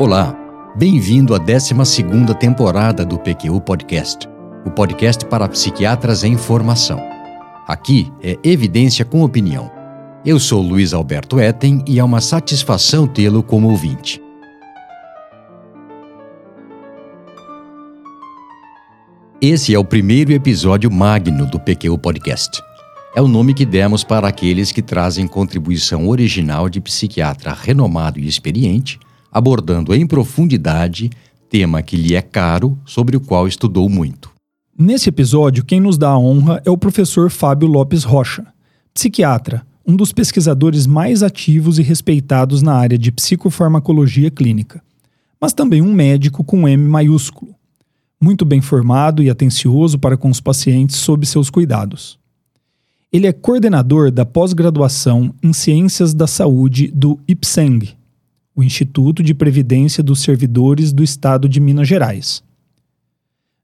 Olá, bem-vindo à 12 temporada do PQU Podcast, o podcast para psiquiatras em formação. Aqui é evidência com opinião. Eu sou Luiz Alberto Etten e é uma satisfação tê-lo como ouvinte. Esse é o primeiro episódio magno do PQU Podcast. É o nome que demos para aqueles que trazem contribuição original de psiquiatra renomado e experiente, abordando em profundidade tema que lhe é caro, sobre o qual estudou muito. Nesse episódio, quem nos dá a honra é o professor Fábio Lopes Rocha, psiquiatra, um dos pesquisadores mais ativos e respeitados na área de psicofarmacologia clínica, mas também um médico com M maiúsculo muito bem formado e atencioso para com os pacientes sob seus cuidados. Ele é coordenador da pós-graduação em Ciências da Saúde do IPSENG, o Instituto de Previdência dos Servidores do Estado de Minas Gerais.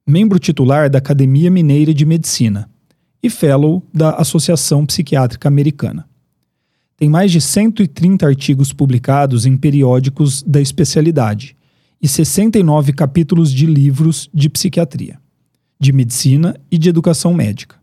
Membro titular da Academia Mineira de Medicina e fellow da Associação Psiquiátrica Americana. Tem mais de 130 artigos publicados em periódicos da especialidade e 69 capítulos de livros de psiquiatria, de medicina e de educação médica.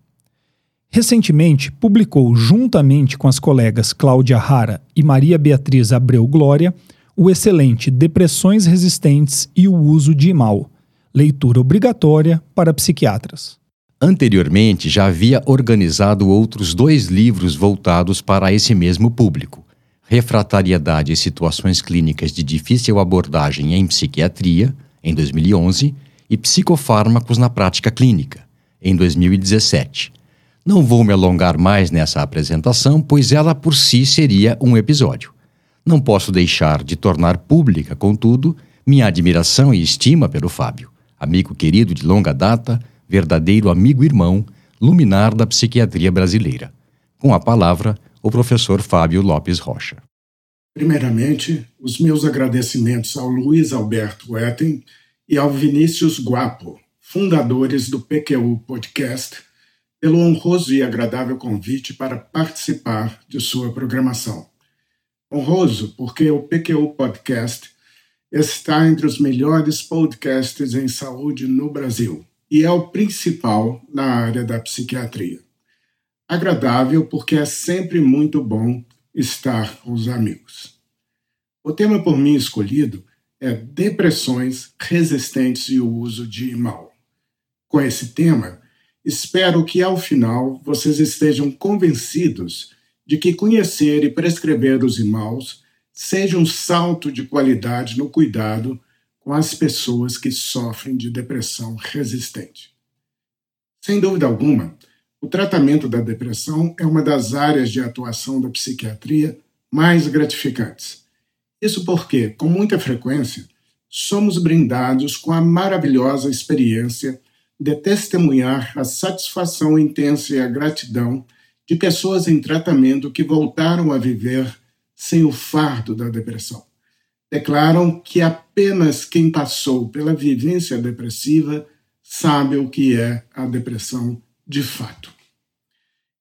Recentemente, publicou, juntamente com as colegas Cláudia Rara e Maria Beatriz Abreu Glória, o excelente Depressões Resistentes e o Uso de Imal, leitura obrigatória para psiquiatras. Anteriormente, já havia organizado outros dois livros voltados para esse mesmo público, Refratariedade e Situações Clínicas de Difícil Abordagem em Psiquiatria, em 2011, e Psicofármacos na Prática Clínica, em 2017. Não vou me alongar mais nessa apresentação, pois ela por si seria um episódio. Não posso deixar de tornar pública, contudo, minha admiração e estima pelo Fábio, amigo querido de longa data, verdadeiro amigo-irmão, luminar da psiquiatria brasileira. Com a palavra, o professor Fábio Lopes Rocha. Primeiramente, os meus agradecimentos ao Luiz Alberto Etten e ao Vinícius Guapo, fundadores do PQU Podcast, pelo honroso e agradável convite para participar de sua programação. Honroso porque o PQU Podcast está entre os melhores podcasts em saúde no Brasil e é o principal na área da psiquiatria agradável porque é sempre muito bom estar com os amigos. O tema por mim escolhido é Depressões resistentes e o uso de mal. Com esse tema, espero que ao final vocês estejam convencidos de que conhecer e prescrever os imaus seja um salto de qualidade no cuidado com as pessoas que sofrem de depressão resistente. Sem dúvida alguma, o tratamento da depressão é uma das áreas de atuação da psiquiatria mais gratificantes. Isso porque, com muita frequência, somos brindados com a maravilhosa experiência de testemunhar a satisfação intensa e a gratidão de pessoas em tratamento que voltaram a viver sem o fardo da depressão. Declaram que apenas quem passou pela vivência depressiva sabe o que é a depressão de fato.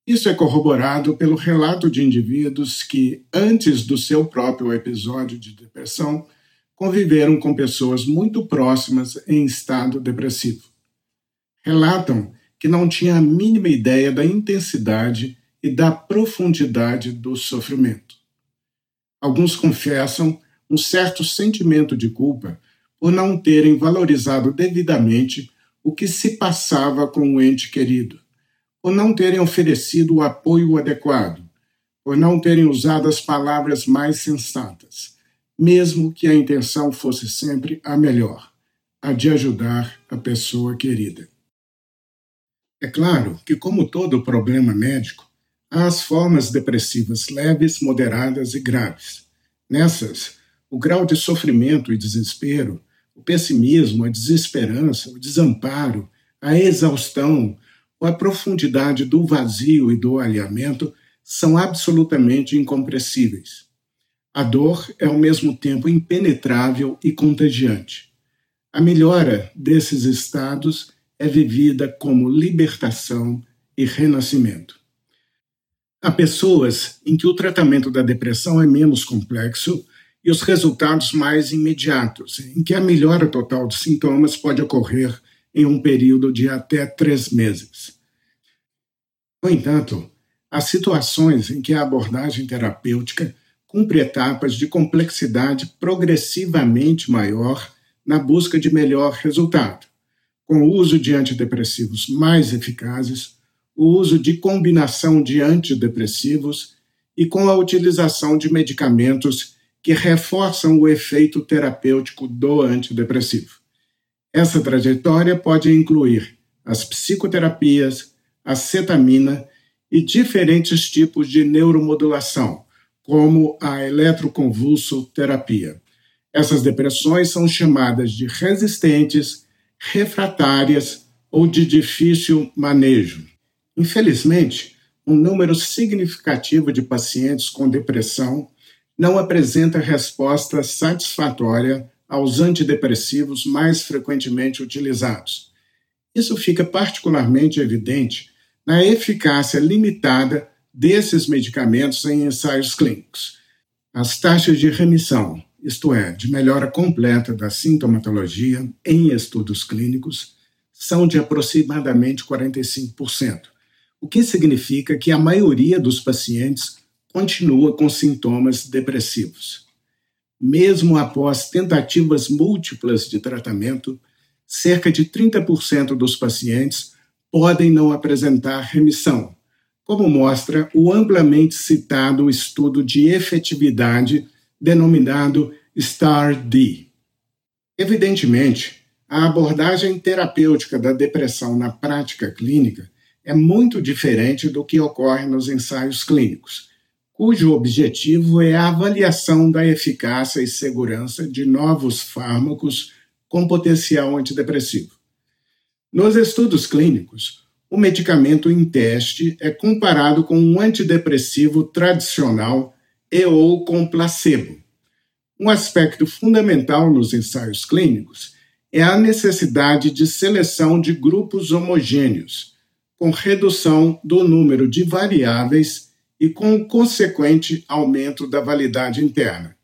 Isso é corroborado pelo relato de indivíduos que, antes do seu próprio episódio de depressão, conviveram com pessoas muito próximas em estado depressivo. Relatam que não tinham a mínima ideia da intensidade e da profundidade do sofrimento. Alguns confessam um certo sentimento de culpa por não terem valorizado devidamente o que se passava com o ente querido por não terem oferecido o apoio adequado, por não terem usado as palavras mais sensatas, mesmo que a intenção fosse sempre a melhor, a de ajudar a pessoa querida. É claro que, como todo problema médico, há as formas depressivas leves, moderadas e graves. Nessas, o grau de sofrimento e desespero, o pessimismo, a desesperança, o desamparo, a exaustão, a profundidade do vazio e do alinhamento são absolutamente incompressíveis. A dor é ao mesmo tempo impenetrável e contagiante. A melhora desses estados é vivida como libertação e renascimento. Há pessoas em que o tratamento da depressão é menos complexo e os resultados mais imediatos, em que a melhora total de sintomas pode ocorrer em um período de até três meses. No entanto, há situações em que a abordagem terapêutica cumpre etapas de complexidade progressivamente maior na busca de melhor resultado, com o uso de antidepressivos mais eficazes, o uso de combinação de antidepressivos e com a utilização de medicamentos que reforçam o efeito terapêutico do antidepressivo. Essa trajetória pode incluir as psicoterapias, a cetamina e diferentes tipos de neuromodulação, como a eletroconvulsoterapia. Essas depressões são chamadas de resistentes, refratárias ou de difícil manejo. Infelizmente, um número significativo de pacientes com depressão não apresenta resposta satisfatória aos antidepressivos mais frequentemente utilizados. Isso fica particularmente evidente na eficácia limitada desses medicamentos em ensaios clínicos. As taxas de remissão, isto é, de melhora completa da sintomatologia em estudos clínicos, são de aproximadamente 45%, o que significa que a maioria dos pacientes continua com sintomas depressivos. Mesmo após tentativas múltiplas de tratamento, cerca de 30% dos pacientes podem não apresentar remissão, como mostra o amplamente citado estudo de efetividade denominado STAR-D. Evidentemente, a abordagem terapêutica da depressão na prática clínica é muito diferente do que ocorre nos ensaios clínicos, cujo objetivo é a avaliação da eficácia e segurança de novos fármacos com potencial antidepressivo. Nos estudos clínicos, o medicamento em teste é comparado com um antidepressivo tradicional e ou com placebo. Um aspecto fundamental nos ensaios clínicos é a necessidade de seleção de grupos homogêneos, com redução do número de variáveis e com o consequente aumento da validade interna.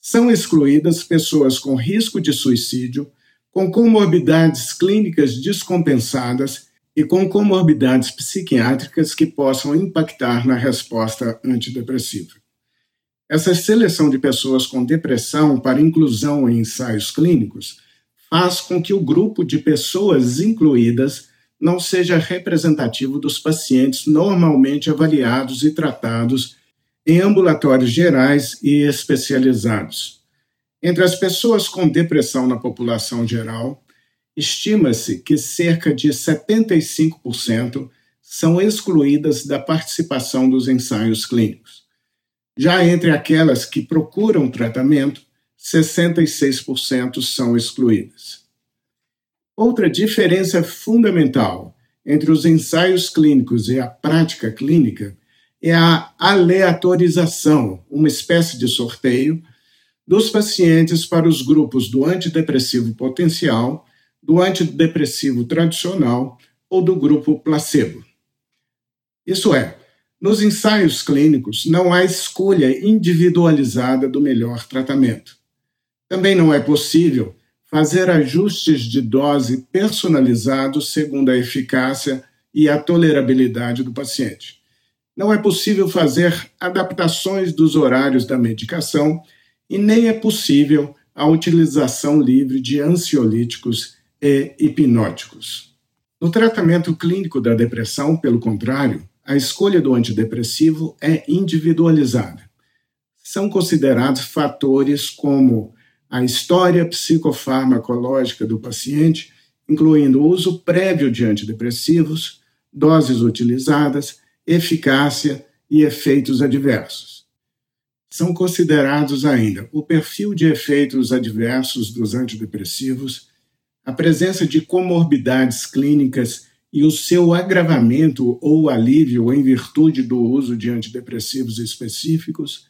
São excluídas pessoas com risco de suicídio, com comorbidades clínicas descompensadas e com comorbidades psiquiátricas que possam impactar na resposta antidepressiva. Essa seleção de pessoas com depressão para inclusão em ensaios clínicos faz com que o grupo de pessoas incluídas não seja representativo dos pacientes normalmente avaliados e tratados em ambulatórios gerais e especializados. Entre as pessoas com depressão na população geral, estima-se que cerca de 75% são excluídas da participação dos ensaios clínicos. Já entre aquelas que procuram tratamento, 66% são excluídas. Outra diferença fundamental entre os ensaios clínicos e a prática clínica é a aleatorização, uma espécie de sorteio, dos pacientes para os grupos do antidepressivo potencial do antidepressivo tradicional ou do grupo placebo. Isso é, nos ensaios clínicos não há escolha individualizada do melhor tratamento. Também não é possível fazer ajustes de dose personalizados segundo a eficácia e a tolerabilidade do paciente. Não é possível fazer adaptações dos horários da medicação e nem é possível a utilização livre de ansiolíticos e hipnóticos. No tratamento clínico da depressão, pelo contrário, a escolha do antidepressivo é individualizada. São considerados fatores como a história psicofarmacológica do paciente, incluindo o uso prévio de antidepressivos, doses utilizadas, eficácia e efeitos adversos. São considerados ainda o perfil de efeitos adversos dos antidepressivos, a presença de comorbidades clínicas e o seu agravamento ou alívio em virtude do uso de antidepressivos específicos,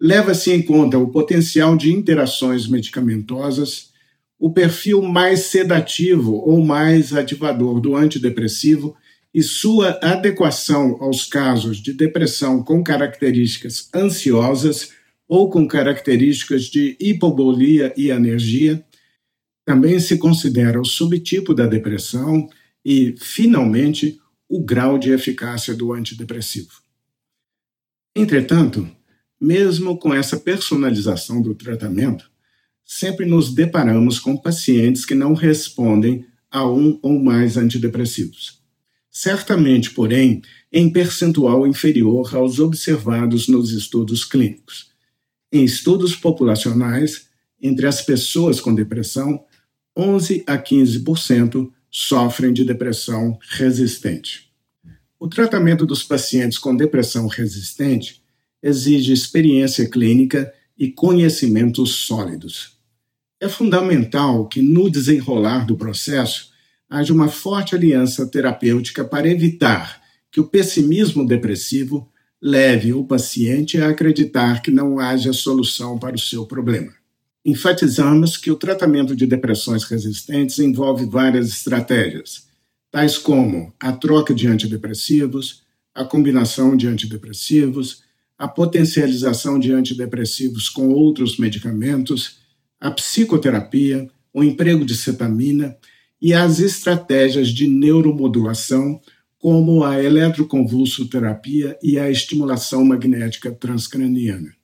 leva-se em conta o potencial de interações medicamentosas, o perfil mais sedativo ou mais ativador do antidepressivo e sua adequação aos casos de depressão com características ansiosas ou com características de hipobolia e anergia. Também se considera o subtipo da depressão e, finalmente, o grau de eficácia do antidepressivo. Entretanto, mesmo com essa personalização do tratamento, sempre nos deparamos com pacientes que não respondem a um ou mais antidepressivos. Certamente, porém, em percentual inferior aos observados nos estudos clínicos. Em estudos populacionais, entre as pessoas com depressão, 11 a 15% sofrem de depressão resistente. O tratamento dos pacientes com depressão resistente exige experiência clínica e conhecimentos sólidos. É fundamental que, no desenrolar do processo, haja uma forte aliança terapêutica para evitar que o pessimismo depressivo leve o paciente a acreditar que não haja solução para o seu problema. Enfatizamos que o tratamento de depressões resistentes envolve várias estratégias, tais como a troca de antidepressivos, a combinação de antidepressivos, a potencialização de antidepressivos com outros medicamentos, a psicoterapia, o emprego de cetamina e as estratégias de neuromodulação, como a eletroconvulsoterapia e a estimulação magnética transcraniana.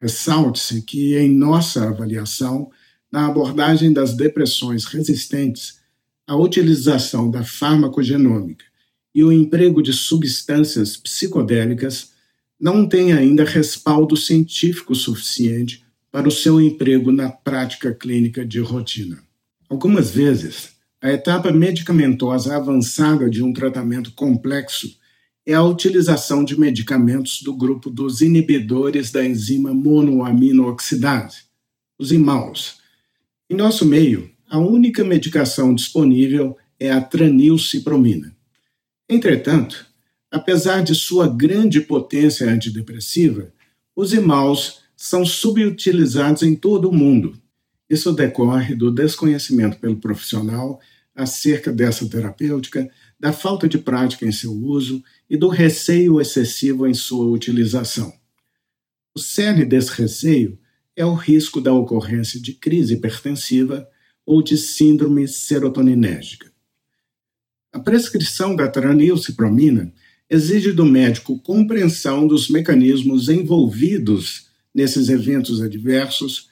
Ressalte-se que, em nossa avaliação, na abordagem das depressões resistentes, a utilização da farmacogenômica e o emprego de substâncias psicodélicas não tem ainda respaldo científico suficiente para o seu emprego na prática clínica de rotina. Algumas vezes, a etapa medicamentosa avançada de um tratamento complexo é a utilização de medicamentos do grupo dos inibidores da enzima monoaminooxidase, os IMAUs. Em nosso meio, a única medicação disponível é a tranilcipromina. Entretanto, apesar de sua grande potência antidepressiva, os IMAUs são subutilizados em todo o mundo. Isso decorre do desconhecimento pelo profissional acerca dessa terapêutica, da falta de prática em seu uso e do receio excessivo em sua utilização. O cerne desse receio é o risco da ocorrência de crise hipertensiva ou de síndrome serotoninérgica. A prescrição da tranilcipromina exige do médico compreensão dos mecanismos envolvidos nesses eventos adversos,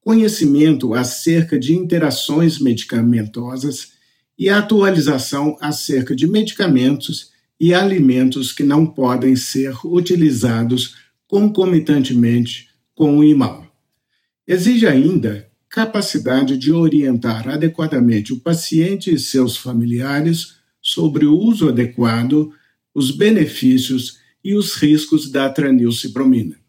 conhecimento acerca de interações medicamentosas e atualização acerca de medicamentos e alimentos que não podem ser utilizados concomitantemente com o IMAL. Exige ainda capacidade de orientar adequadamente o paciente e seus familiares sobre o uso adequado, os benefícios e os riscos da tranilcipromina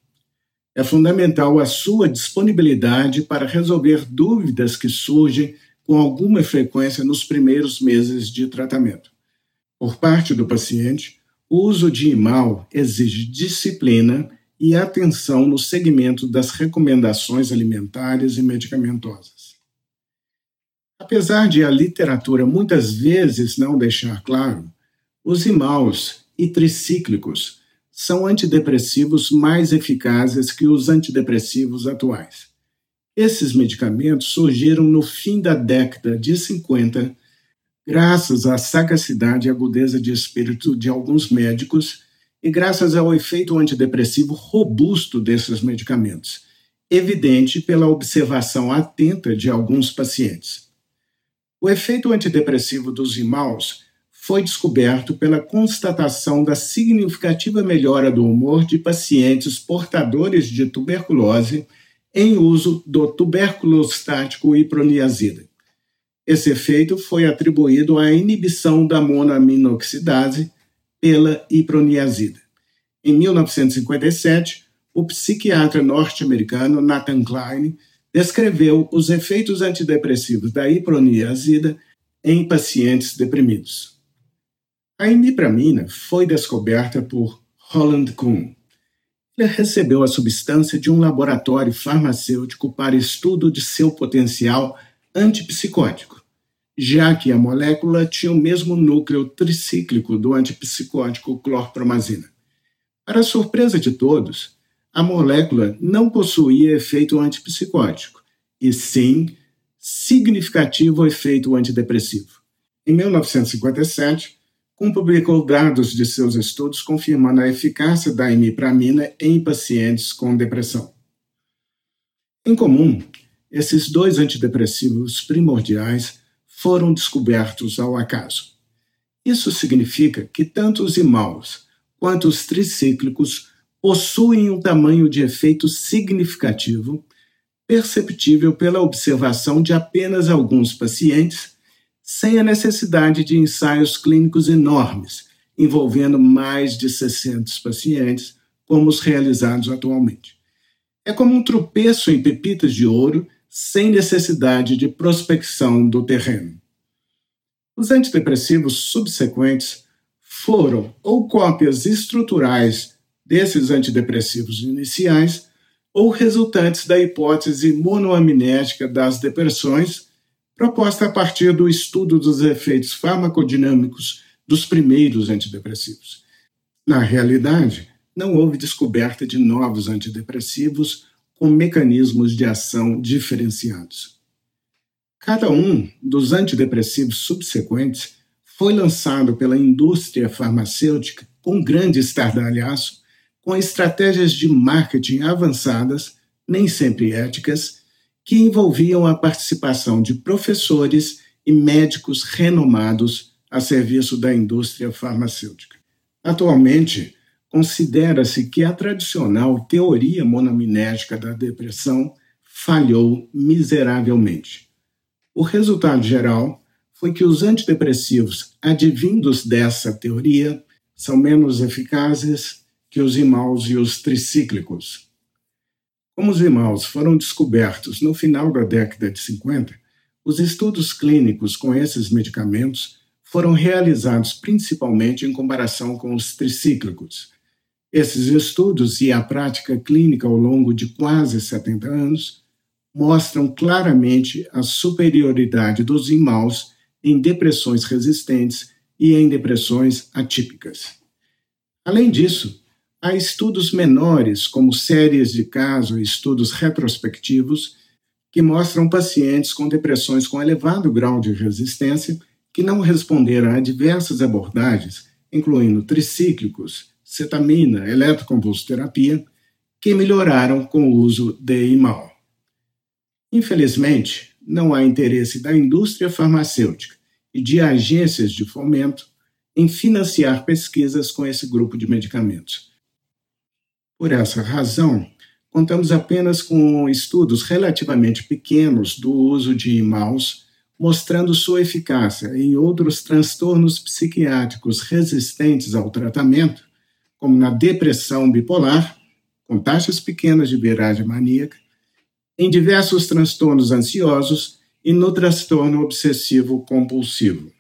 é fundamental a sua disponibilidade para resolver dúvidas que surgem com alguma frequência nos primeiros meses de tratamento. Por parte do paciente, o uso de IMAL exige disciplina e atenção no segmento das recomendações alimentares e medicamentosas. Apesar de a literatura muitas vezes não deixar claro, os IMALs e tricíclicos são antidepressivos mais eficazes que os antidepressivos atuais. Esses medicamentos surgiram no fim da década de 50, graças à sagacidade e agudeza de espírito de alguns médicos e graças ao efeito antidepressivo robusto desses medicamentos, evidente pela observação atenta de alguns pacientes. O efeito antidepressivo dos imaus foi descoberto pela constatação da significativa melhora do humor de pacientes portadores de tuberculose em uso do tuberculostático iproniazida. Esse efeito foi atribuído à inibição da monoaminoxidase pela iproniazida. Em 1957, o psiquiatra norte-americano Nathan Klein descreveu os efeitos antidepressivos da iproniazida em pacientes deprimidos. A imipramina foi descoberta por Roland Kuhn. Recebeu a substância de um laboratório farmacêutico para estudo de seu potencial antipsicótico, já que a molécula tinha o mesmo núcleo tricíclico do antipsicótico clorpromazina. Para surpresa de todos, a molécula não possuía efeito antipsicótico, e sim significativo efeito antidepressivo. Em 1957, Kuhn publicou dados de seus estudos confirmando a eficácia da imipramina em pacientes com depressão. Em comum, esses dois antidepressivos primordiais foram descobertos ao acaso. Isso significa que tanto os imaus quanto os tricíclicos possuem um tamanho de efeito significativo, perceptível pela observação de apenas alguns pacientes, sem a necessidade de ensaios clínicos enormes, envolvendo mais de 600 pacientes, como os realizados atualmente. É como um tropeço em pepitas de ouro, sem necessidade de prospecção do terreno. Os antidepressivos subsequentes foram ou cópias estruturais desses antidepressivos iniciais ou resultantes da hipótese monoaminética das depressões, proposta a partir do estudo dos efeitos farmacodinâmicos dos primeiros antidepressivos. Na realidade, não houve descoberta de novos antidepressivos com mecanismos de ação diferenciados. Cada um dos antidepressivos subsequentes foi lançado pela indústria farmacêutica com grande estardalhaço com estratégias de marketing avançadas, nem sempre éticas, que envolviam a participação de professores e médicos renomados a serviço da indústria farmacêutica. Atualmente, considera-se que a tradicional teoria monoaminética da depressão falhou miseravelmente. O resultado geral foi que os antidepressivos advindos dessa teoria são menos eficazes que os imaus e os tricíclicos. Como os imaus foram descobertos no final da década de 50, os estudos clínicos com esses medicamentos foram realizados principalmente em comparação com os tricíclicos. Esses estudos e a prática clínica ao longo de quase 70 anos mostram claramente a superioridade dos imaus em depressões resistentes e em depressões atípicas. Além disso, Há estudos menores, como séries de caso e estudos retrospectivos, que mostram pacientes com depressões com elevado grau de resistência que não responderam a diversas abordagens, incluindo tricíclicos, cetamina, eletroconvulsoterapia, que melhoraram com o uso de IMAL. Infelizmente, não há interesse da indústria farmacêutica e de agências de fomento em financiar pesquisas com esse grupo de medicamentos. Por essa razão, contamos apenas com estudos relativamente pequenos do uso de mouse, mostrando sua eficácia em outros transtornos psiquiátricos resistentes ao tratamento, como na depressão bipolar, com taxas pequenas de viragem maníaca, em diversos transtornos ansiosos e no transtorno obsessivo compulsivo.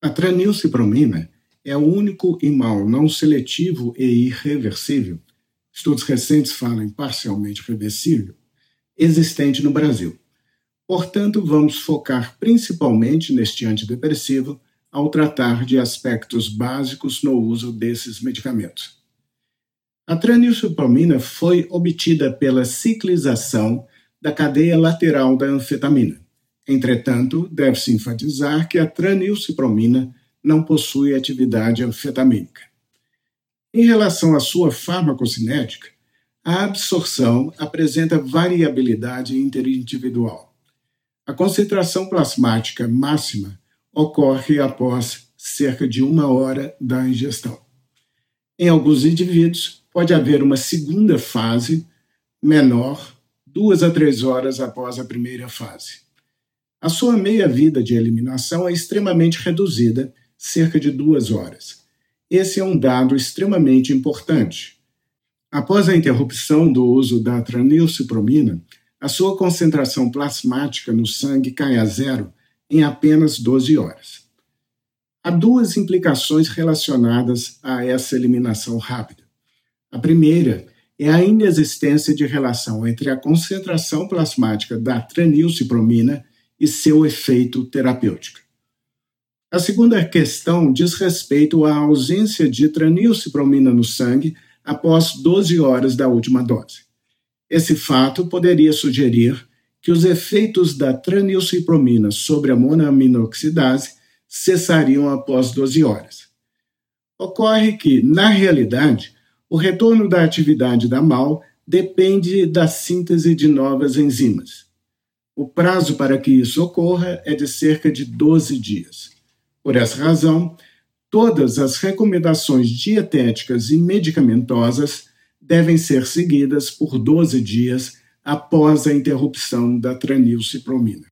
A tranilcipromina é o único imal não seletivo e irreversível estudos recentes falam em parcialmente reversível, existente no Brasil. Portanto, vamos focar principalmente neste antidepressivo ao tratar de aspectos básicos no uso desses medicamentos. A tranilcipamina foi obtida pela ciclização da cadeia lateral da anfetamina. Entretanto, deve-se enfatizar que a tranilcipromina não possui atividade anfetamínica. Em relação à sua farmacocinética, a absorção apresenta variabilidade interindividual. A concentração plasmática máxima ocorre após cerca de uma hora da ingestão. Em alguns indivíduos, pode haver uma segunda fase menor, duas a três horas após a primeira fase. A sua meia-vida de eliminação é extremamente reduzida, cerca de duas horas. Esse é um dado extremamente importante. Após a interrupção do uso da tranilcipromina, a sua concentração plasmática no sangue cai a zero em apenas 12 horas. Há duas implicações relacionadas a essa eliminação rápida. A primeira é a inexistência de relação entre a concentração plasmática da tranilcipromina e seu efeito terapêutico. A segunda questão diz respeito à ausência de tranilcipromina no sangue após 12 horas da última dose. Esse fato poderia sugerir que os efeitos da tranilcipromina sobre a monoaminoxidase cessariam após 12 horas. Ocorre que, na realidade, o retorno da atividade da MAL depende da síntese de novas enzimas. O prazo para que isso ocorra é de cerca de 12 dias. Por essa razão, todas as recomendações dietéticas e medicamentosas devem ser seguidas por 12 dias após a interrupção da tranilcipromina.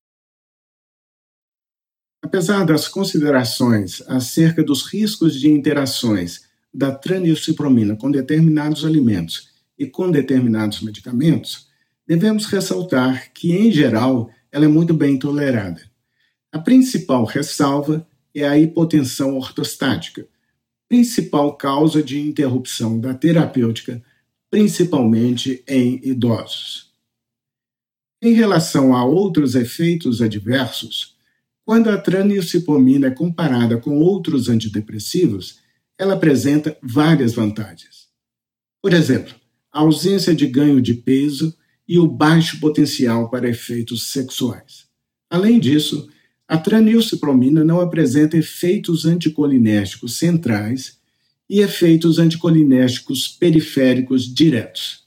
Apesar das considerações acerca dos riscos de interações da tranilcipromina com determinados alimentos e com determinados medicamentos, devemos ressaltar que, em geral, ela é muito bem tolerada. A principal ressalva é a hipotensão ortostática, principal causa de interrupção da terapêutica, principalmente em idosos. Em relação a outros efeitos adversos, quando a tranilcipomina é comparada com outros antidepressivos, ela apresenta várias vantagens. Por exemplo, a ausência de ganho de peso e o baixo potencial para efeitos sexuais. Além disso, a tranilcipromina não apresenta efeitos anticolinérgicos centrais e efeitos anticolinérgicos periféricos diretos.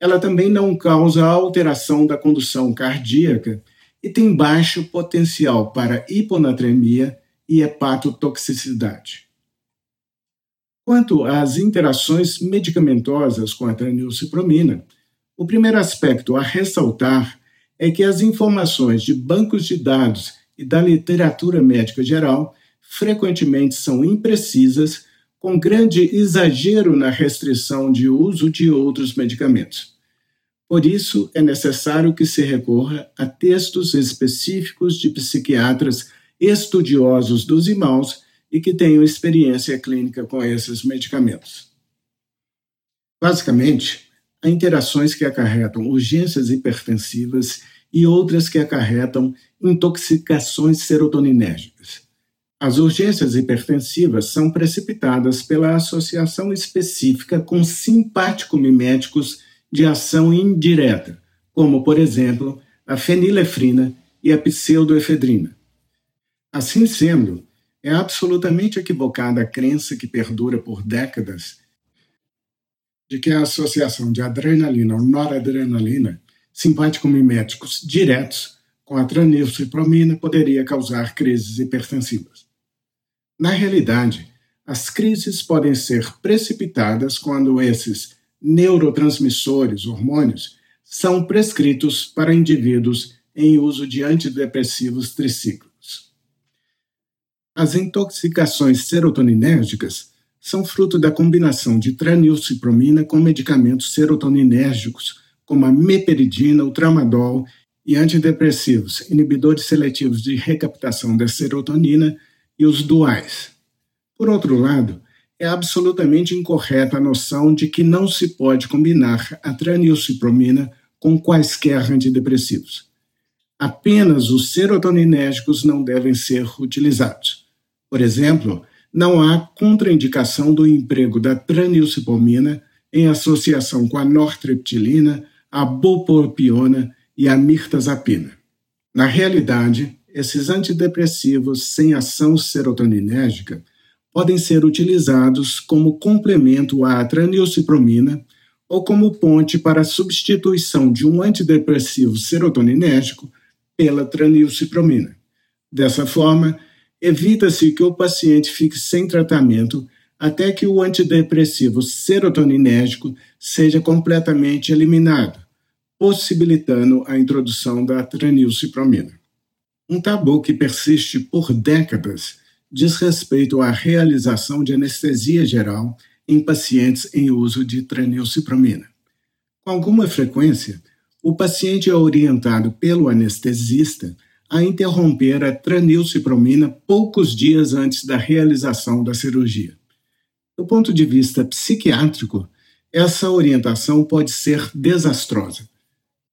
Ela também não causa alteração da condução cardíaca e tem baixo potencial para hiponatremia e hepatotoxicidade. Quanto às interações medicamentosas com a tranilcipromina, o primeiro aspecto a ressaltar é que as informações de bancos de dados e da literatura médica geral frequentemente são imprecisas, com grande exagero na restrição de uso de outros medicamentos. Por isso, é necessário que se recorra a textos específicos de psiquiatras estudiosos dos irmãos e que tenham experiência clínica com esses medicamentos. Basicamente, há interações que acarretam urgências hipertensivas e outras que acarretam intoxicações serotoninérgicas. As urgências hipertensivas são precipitadas pela associação específica com simpático-miméticos de ação indireta, como, por exemplo, a fenilefrina e a pseudoefedrina. Assim sendo, é absolutamente equivocada a crença que perdura por décadas de que a associação de adrenalina ou noradrenalina simpático-miméticos diretos com a tranilcipromina poderia causar crises hipertensivas. Na realidade, as crises podem ser precipitadas quando esses neurotransmissores, hormônios, são prescritos para indivíduos em uso de antidepressivos tricíclicos. As intoxicações serotoninérgicas são fruto da combinação de tranilcipromina com medicamentos serotoninérgicos como a meperidina, o tramadol e antidepressivos, inibidores seletivos de recaptação da serotonina e os duais. Por outro lado, é absolutamente incorreta a noção de que não se pode combinar a tranilcipromina com quaisquer antidepressivos. Apenas os serotoninérgicos não devem ser utilizados. Por exemplo, não há contraindicação do emprego da tranilcipomina em associação com a nortreptilina, a bupropiona e a mirtazapina. Na realidade, esses antidepressivos sem ação serotoninérgica podem ser utilizados como complemento à tranilcipromina ou como ponte para a substituição de um antidepressivo serotoninérgico pela tranilcipromina. Dessa forma, evita-se que o paciente fique sem tratamento até que o antidepressivo serotoninérgico seja completamente eliminado, possibilitando a introdução da tranilcipromina. Um tabu que persiste por décadas diz respeito à realização de anestesia geral em pacientes em uso de tranilcipromina. Com alguma frequência, o paciente é orientado pelo anestesista a interromper a tranilcipromina poucos dias antes da realização da cirurgia. Do ponto de vista psiquiátrico, essa orientação pode ser desastrosa.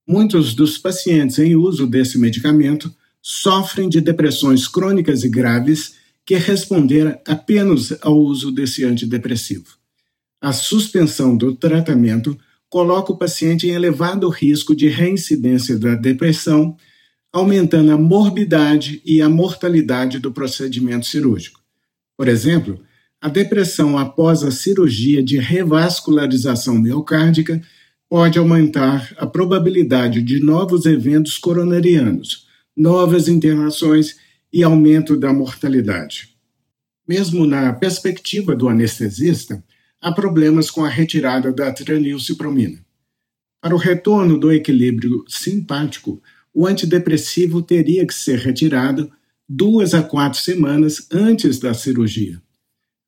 Muitos dos pacientes em uso desse medicamento sofrem de depressões crônicas e graves que responderam apenas ao uso desse antidepressivo. A suspensão do tratamento coloca o paciente em elevado risco de reincidência da depressão, aumentando a morbidade e a mortalidade do procedimento cirúrgico. Por exemplo, a depressão após a cirurgia de revascularização miocárdica pode aumentar a probabilidade de novos eventos coronarianos, novas internações e aumento da mortalidade. Mesmo na perspectiva do anestesista, há problemas com a retirada da tranilcipromina. Para o retorno do equilíbrio simpático, o antidepressivo teria que ser retirado duas a quatro semanas antes da cirurgia.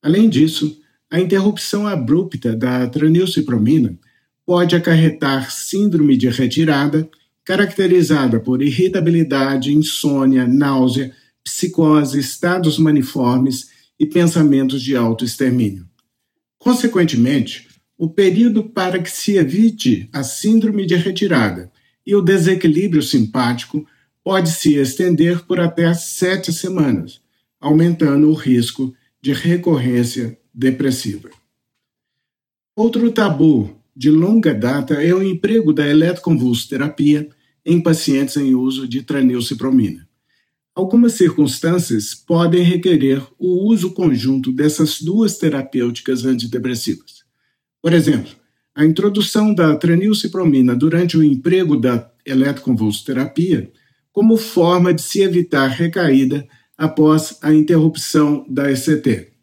Além disso, a interrupção abrupta da tranilcipromina pode acarretar síndrome de retirada, caracterizada por irritabilidade, insônia, náusea, psicose, estados maniformes e pensamentos de autoextermínio. Consequentemente, o período para que se evite a síndrome de retirada e o desequilíbrio simpático pode se estender por até sete semanas, aumentando o risco de recorrência depressiva. Outro tabu de longa data é o emprego da eletroconvulsoterapia em pacientes em uso de tranilcipromina. Algumas circunstâncias podem requerer o uso conjunto dessas duas terapêuticas antidepressivas. Por exemplo, a introdução da tranilcipromina durante o emprego da eletroconvulsoterapia como forma de se evitar recaída após a interrupção da ECT.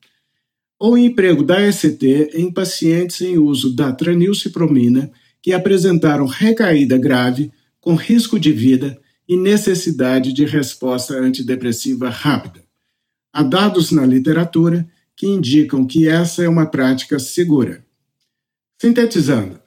Ou emprego da ECT em pacientes em uso da tranilcipromina que apresentaram recaída grave com risco de vida e necessidade de resposta antidepressiva rápida. Há dados na literatura que indicam que essa é uma prática segura. Sintetizando,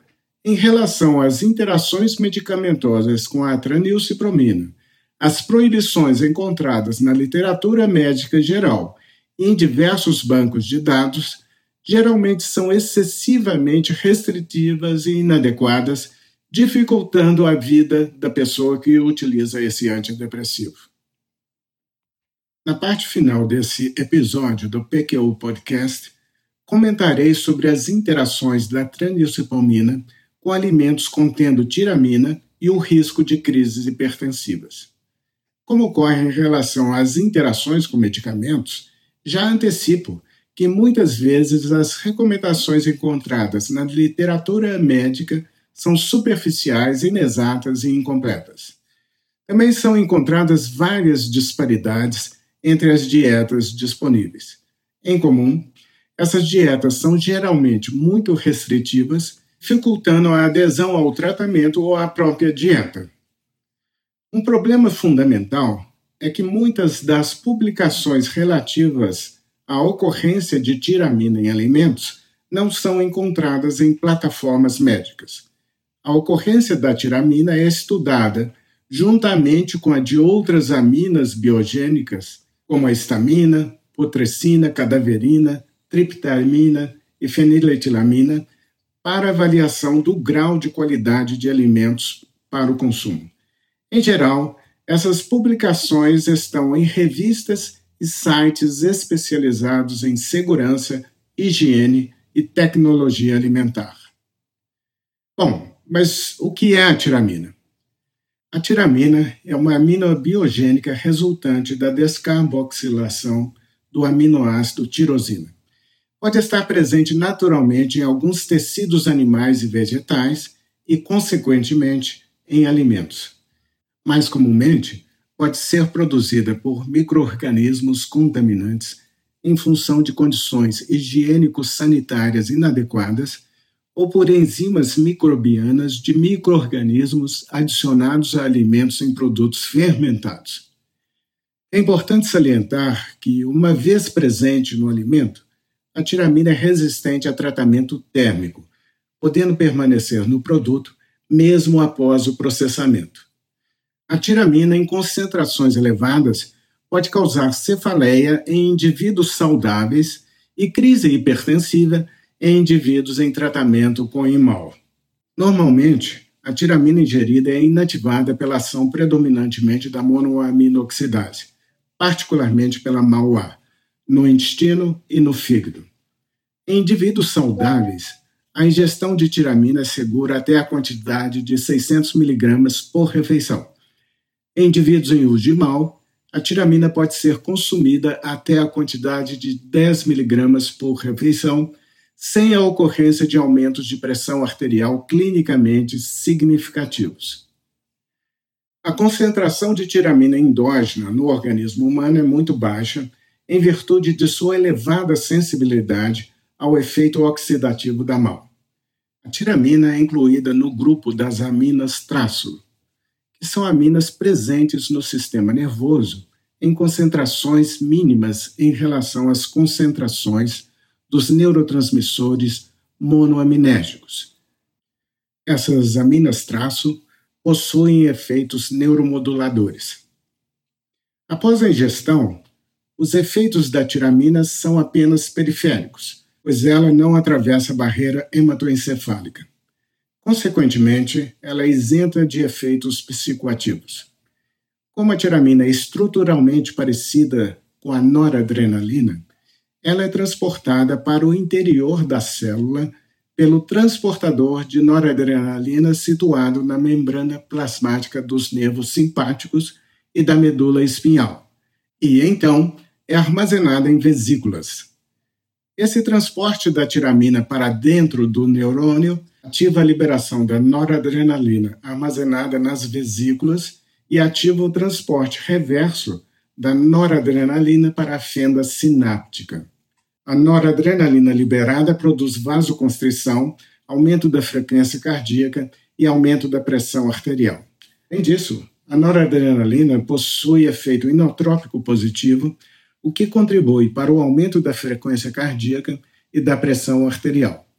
em relação às interações medicamentosas com a tranilcipromina, as proibições encontradas na literatura médica geral em diversos bancos de dados geralmente são excessivamente restritivas e inadequadas dificultando a vida da pessoa que utiliza esse antidepressivo. Na parte final desse episódio do PQU Podcast, comentarei sobre as interações da tranilcipamina com alimentos contendo tiramina e o risco de crises hipertensivas. Como ocorre em relação às interações com medicamentos, já antecipo que muitas vezes as recomendações encontradas na literatura médica são superficiais, inexatas e incompletas. Também são encontradas várias disparidades entre as dietas disponíveis. Em comum, essas dietas são geralmente muito restritivas, dificultando a adesão ao tratamento ou à própria dieta. Um problema fundamental é que muitas das publicações relativas à ocorrência de tiramina em alimentos não são encontradas em plataformas médicas a ocorrência da tiramina é estudada juntamente com a de outras aminas biogênicas, como a estamina, putrescina, cadaverina, triptamina e feniletilamina, para avaliação do grau de qualidade de alimentos para o consumo. Em geral, essas publicações estão em revistas e sites especializados em segurança, higiene e tecnologia alimentar. Bom, mas o que é a tiramina? A tiramina é uma amina biogênica resultante da descarboxilação do aminoácido tirosina. Pode estar presente naturalmente em alguns tecidos animais e vegetais e, consequentemente, em alimentos. Mais comumente, pode ser produzida por microorganismos contaminantes em função de condições higiênico-sanitárias inadequadas ou por enzimas microbianas de microorganismos adicionados a alimentos em produtos fermentados. É importante salientar que, uma vez presente no alimento, a tiramina é resistente a tratamento térmico, podendo permanecer no produto mesmo após o processamento. A tiramina em concentrações elevadas pode causar cefaleia em indivíduos saudáveis e crise hipertensiva em indivíduos em tratamento com imol. Normalmente, a tiramina ingerida é inativada pela ação predominantemente da monoaminoxidase, particularmente pela MAUA, no intestino e no fígado. Em indivíduos saudáveis, a ingestão de tiramina é segura até a quantidade de 600 mg por refeição. Em indivíduos em uso de mal, a tiramina pode ser consumida até a quantidade de 10 mg por refeição, sem a ocorrência de aumentos de pressão arterial clinicamente significativos. A concentração de tiramina endógena no organismo humano é muito baixa, em virtude de sua elevada sensibilidade ao efeito oxidativo da mal. A tiramina é incluída no grupo das aminas traço, são aminas presentes no sistema nervoso em concentrações mínimas em relação às concentrações dos neurotransmissores monoaminérgicos. Essas aminas traço possuem efeitos neuromoduladores. Após a ingestão, os efeitos da tiramina são apenas periféricos, pois ela não atravessa a barreira hematoencefálica. Consequentemente, ela é isenta de efeitos psicoativos. Como a tiramina é estruturalmente parecida com a noradrenalina, ela é transportada para o interior da célula pelo transportador de noradrenalina situado na membrana plasmática dos nervos simpáticos e da medula espinhal, e então é armazenada em vesículas. Esse transporte da tiramina para dentro do neurônio ativa a liberação da noradrenalina armazenada nas vesículas e ativa o transporte reverso da noradrenalina para a fenda sináptica. A noradrenalina liberada produz vasoconstrição, aumento da frequência cardíaca e aumento da pressão arterial. Além disso, a noradrenalina possui efeito inotrópico positivo, o que contribui para o aumento da frequência cardíaca e da pressão arterial.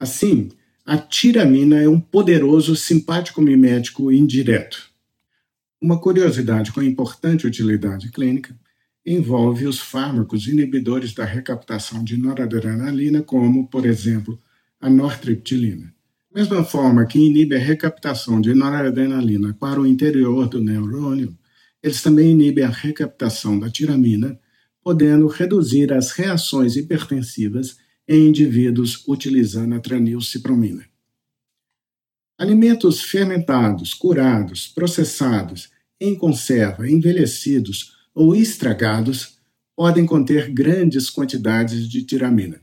Assim, a tiramina é um poderoso simpático mimético indireto. Uma curiosidade com importante utilidade clínica envolve os fármacos inibidores da recaptação de noradrenalina, como, por exemplo, a nortriptilina. Da mesma forma que inibe a recaptação de noradrenalina para o interior do neurônio, eles também inibem a recaptação da tiramina, podendo reduzir as reações hipertensivas em indivíduos utilizando a tranilcipromina. Alimentos fermentados, curados, processados, em conserva, envelhecidos ou estragados podem conter grandes quantidades de tiramina.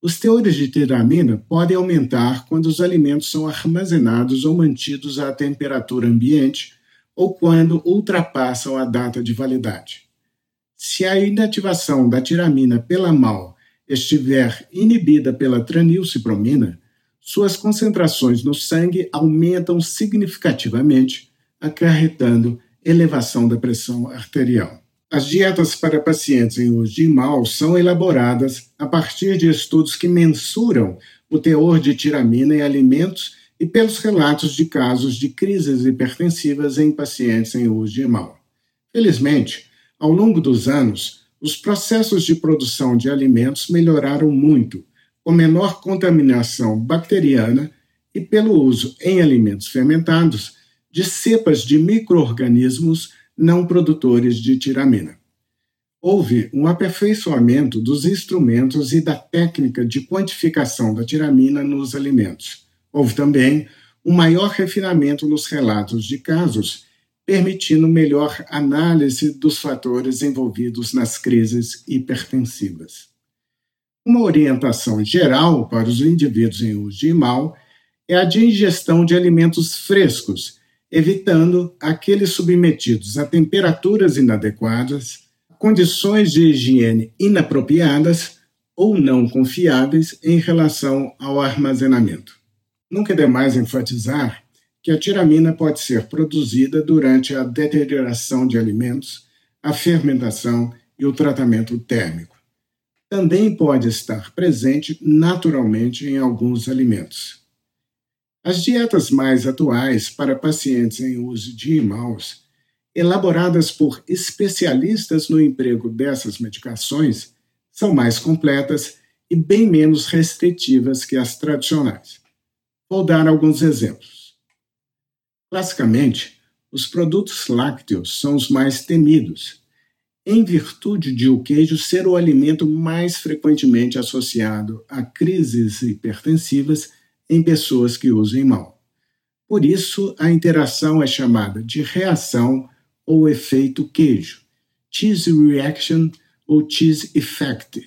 Os teores de tiramina podem aumentar quando os alimentos são armazenados ou mantidos à temperatura ambiente ou quando ultrapassam a data de validade. Se a inativação da tiramina pela mal estiver inibida pela tranilcipromina, suas concentrações no sangue aumentam significativamente, acarretando elevação da pressão arterial. As dietas para pacientes em uso de mal são elaboradas a partir de estudos que mensuram o teor de tiramina em alimentos e pelos relatos de casos de crises hipertensivas em pacientes em uso de mal. Felizmente, ao longo dos anos, os processos de produção de alimentos melhoraram muito, com menor contaminação bacteriana e pelo uso em alimentos fermentados de cepas de microorganismos não produtores de tiramina. Houve um aperfeiçoamento dos instrumentos e da técnica de quantificação da tiramina nos alimentos. Houve também um maior refinamento nos relatos de casos, permitindo melhor análise dos fatores envolvidos nas crises hipertensivas. Uma orientação geral para os indivíduos em uso de mal é a de ingestão de alimentos frescos evitando aqueles submetidos a temperaturas inadequadas, condições de higiene inapropriadas ou não confiáveis em relação ao armazenamento. Nunca é demais enfatizar que a tiramina pode ser produzida durante a deterioração de alimentos, a fermentação e o tratamento térmico. Também pode estar presente naturalmente em alguns alimentos. As dietas mais atuais para pacientes em uso de IMAUs, elaboradas por especialistas no emprego dessas medicações, são mais completas e bem menos restritivas que as tradicionais. Vou dar alguns exemplos. Classicamente, os produtos lácteos são os mais temidos. em virtude de o queijo ser o alimento mais frequentemente associado a crises hipertensivas em pessoas que usem mal. Por isso, a interação é chamada de reação ou efeito queijo, cheese reaction ou cheese effect.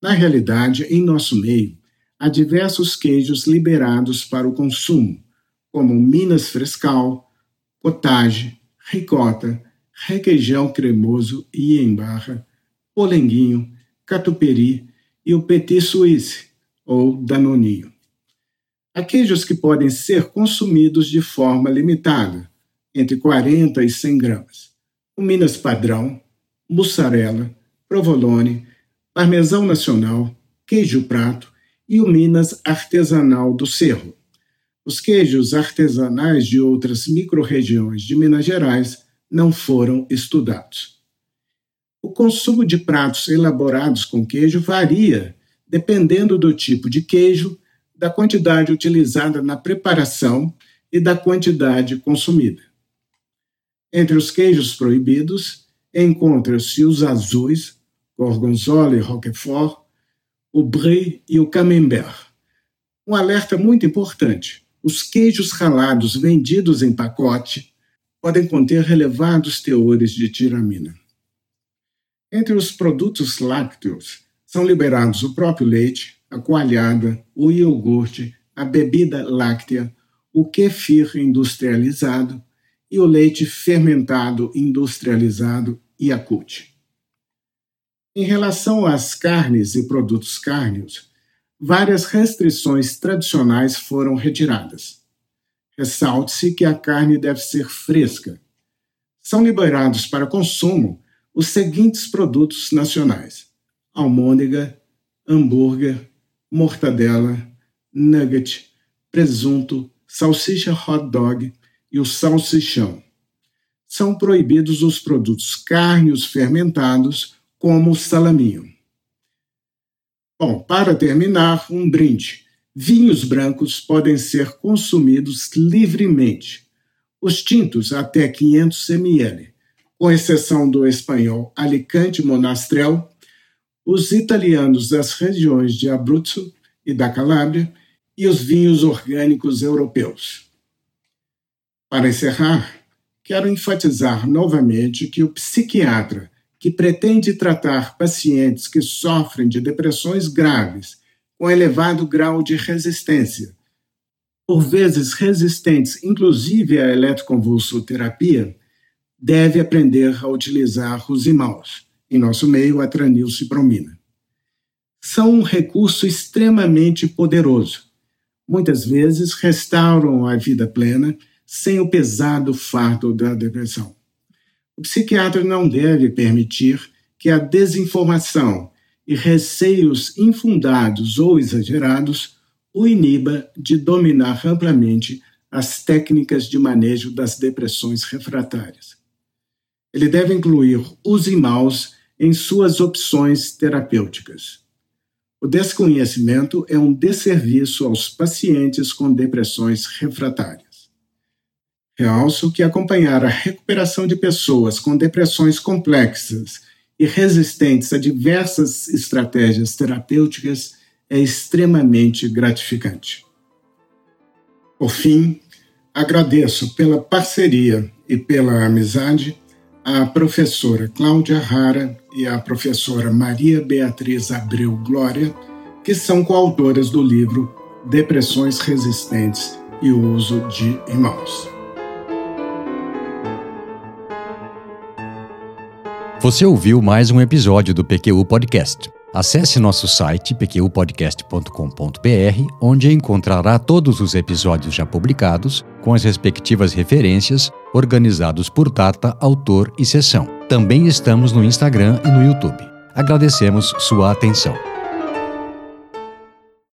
Na realidade, em nosso meio, há diversos queijos liberados para o consumo, como Minas Frescal, cottage, ricota, requeijão cremoso e em barra, polenguinho, catupiry e o petit suisse, ou danoninho. Há queijos que podem ser consumidos de forma limitada, entre 40 e 100 gramas. O Minas Padrão, mussarela, provolone, parmesão nacional, queijo prato e o Minas artesanal do Cerro. Os queijos artesanais de outras microrregiões de Minas Gerais não foram estudados. O consumo de pratos elaborados com queijo varia dependendo do tipo de queijo, da quantidade utilizada na preparação e da quantidade consumida. Entre os queijos proibidos, encontram-se os azuis, gorgonzola e roquefort, o brie e o camembert. Um alerta muito importante: os queijos ralados vendidos em pacote podem conter relevados teores de tiramina. Entre os produtos lácteos são liberados o próprio leite, a coalhada, o iogurte, a bebida láctea, o kefir industrializado e o leite fermentado industrializado Yakult. Em relação às carnes e produtos cárneos, várias restrições tradicionais foram retiradas. Ressalte-se que a carne deve ser fresca. São liberados para consumo os seguintes produtos nacionais: almôndega, hambúrguer, mortadela, nugget, presunto, salsicha hot dog e o salsichão. São proibidos os produtos cárneos fermentados, como o salaminho. Bom, para terminar, um brinde. Vinhos brancos podem ser consumidos livremente. Os tintos até 500 ml, com exceção do espanhol Alicante Monastrel, os italianos das regiões de Abruzzo e da Calábria e os vinhos orgânicos europeus. Para encerrar, quero enfatizar novamente que o psiquiatra que pretende tratar pacientes que sofrem de depressões graves com elevado grau de resistência, por vezes resistentes inclusive à eletroconvulsoterapia, deve aprender a utilizar os imaus, em nosso meio a tranilcipromina. São um recurso extremamente poderoso. Muitas vezes restauram a vida plena sem o pesado fardo da depressão. O psiquiatra não deve permitir que a desinformação e receios infundados ou exagerados o iniba de dominar amplamente as técnicas de manejo das depressões refratárias. Ele deve incluir os imaus em suas opções terapêuticas. O desconhecimento é um desserviço aos pacientes com depressões refratárias. Realço que acompanhar a recuperação de pessoas com depressões complexas e resistentes a diversas estratégias terapêuticas é extremamente gratificante. Por fim, agradeço pela parceria e pela amizade à professora Cláudia Rara e à professora Maria Beatriz Abreu Glória, que são coautoras do livro Depressões Resistentes e o Uso de Irmãos. Você ouviu mais um episódio do PQU Podcast. Acesse nosso site pqpodcast.com.br, onde encontrará todos os episódios já publicados, com as respectivas referências, organizados por data, autor e sessão. Também estamos no Instagram e no YouTube. Agradecemos sua atenção.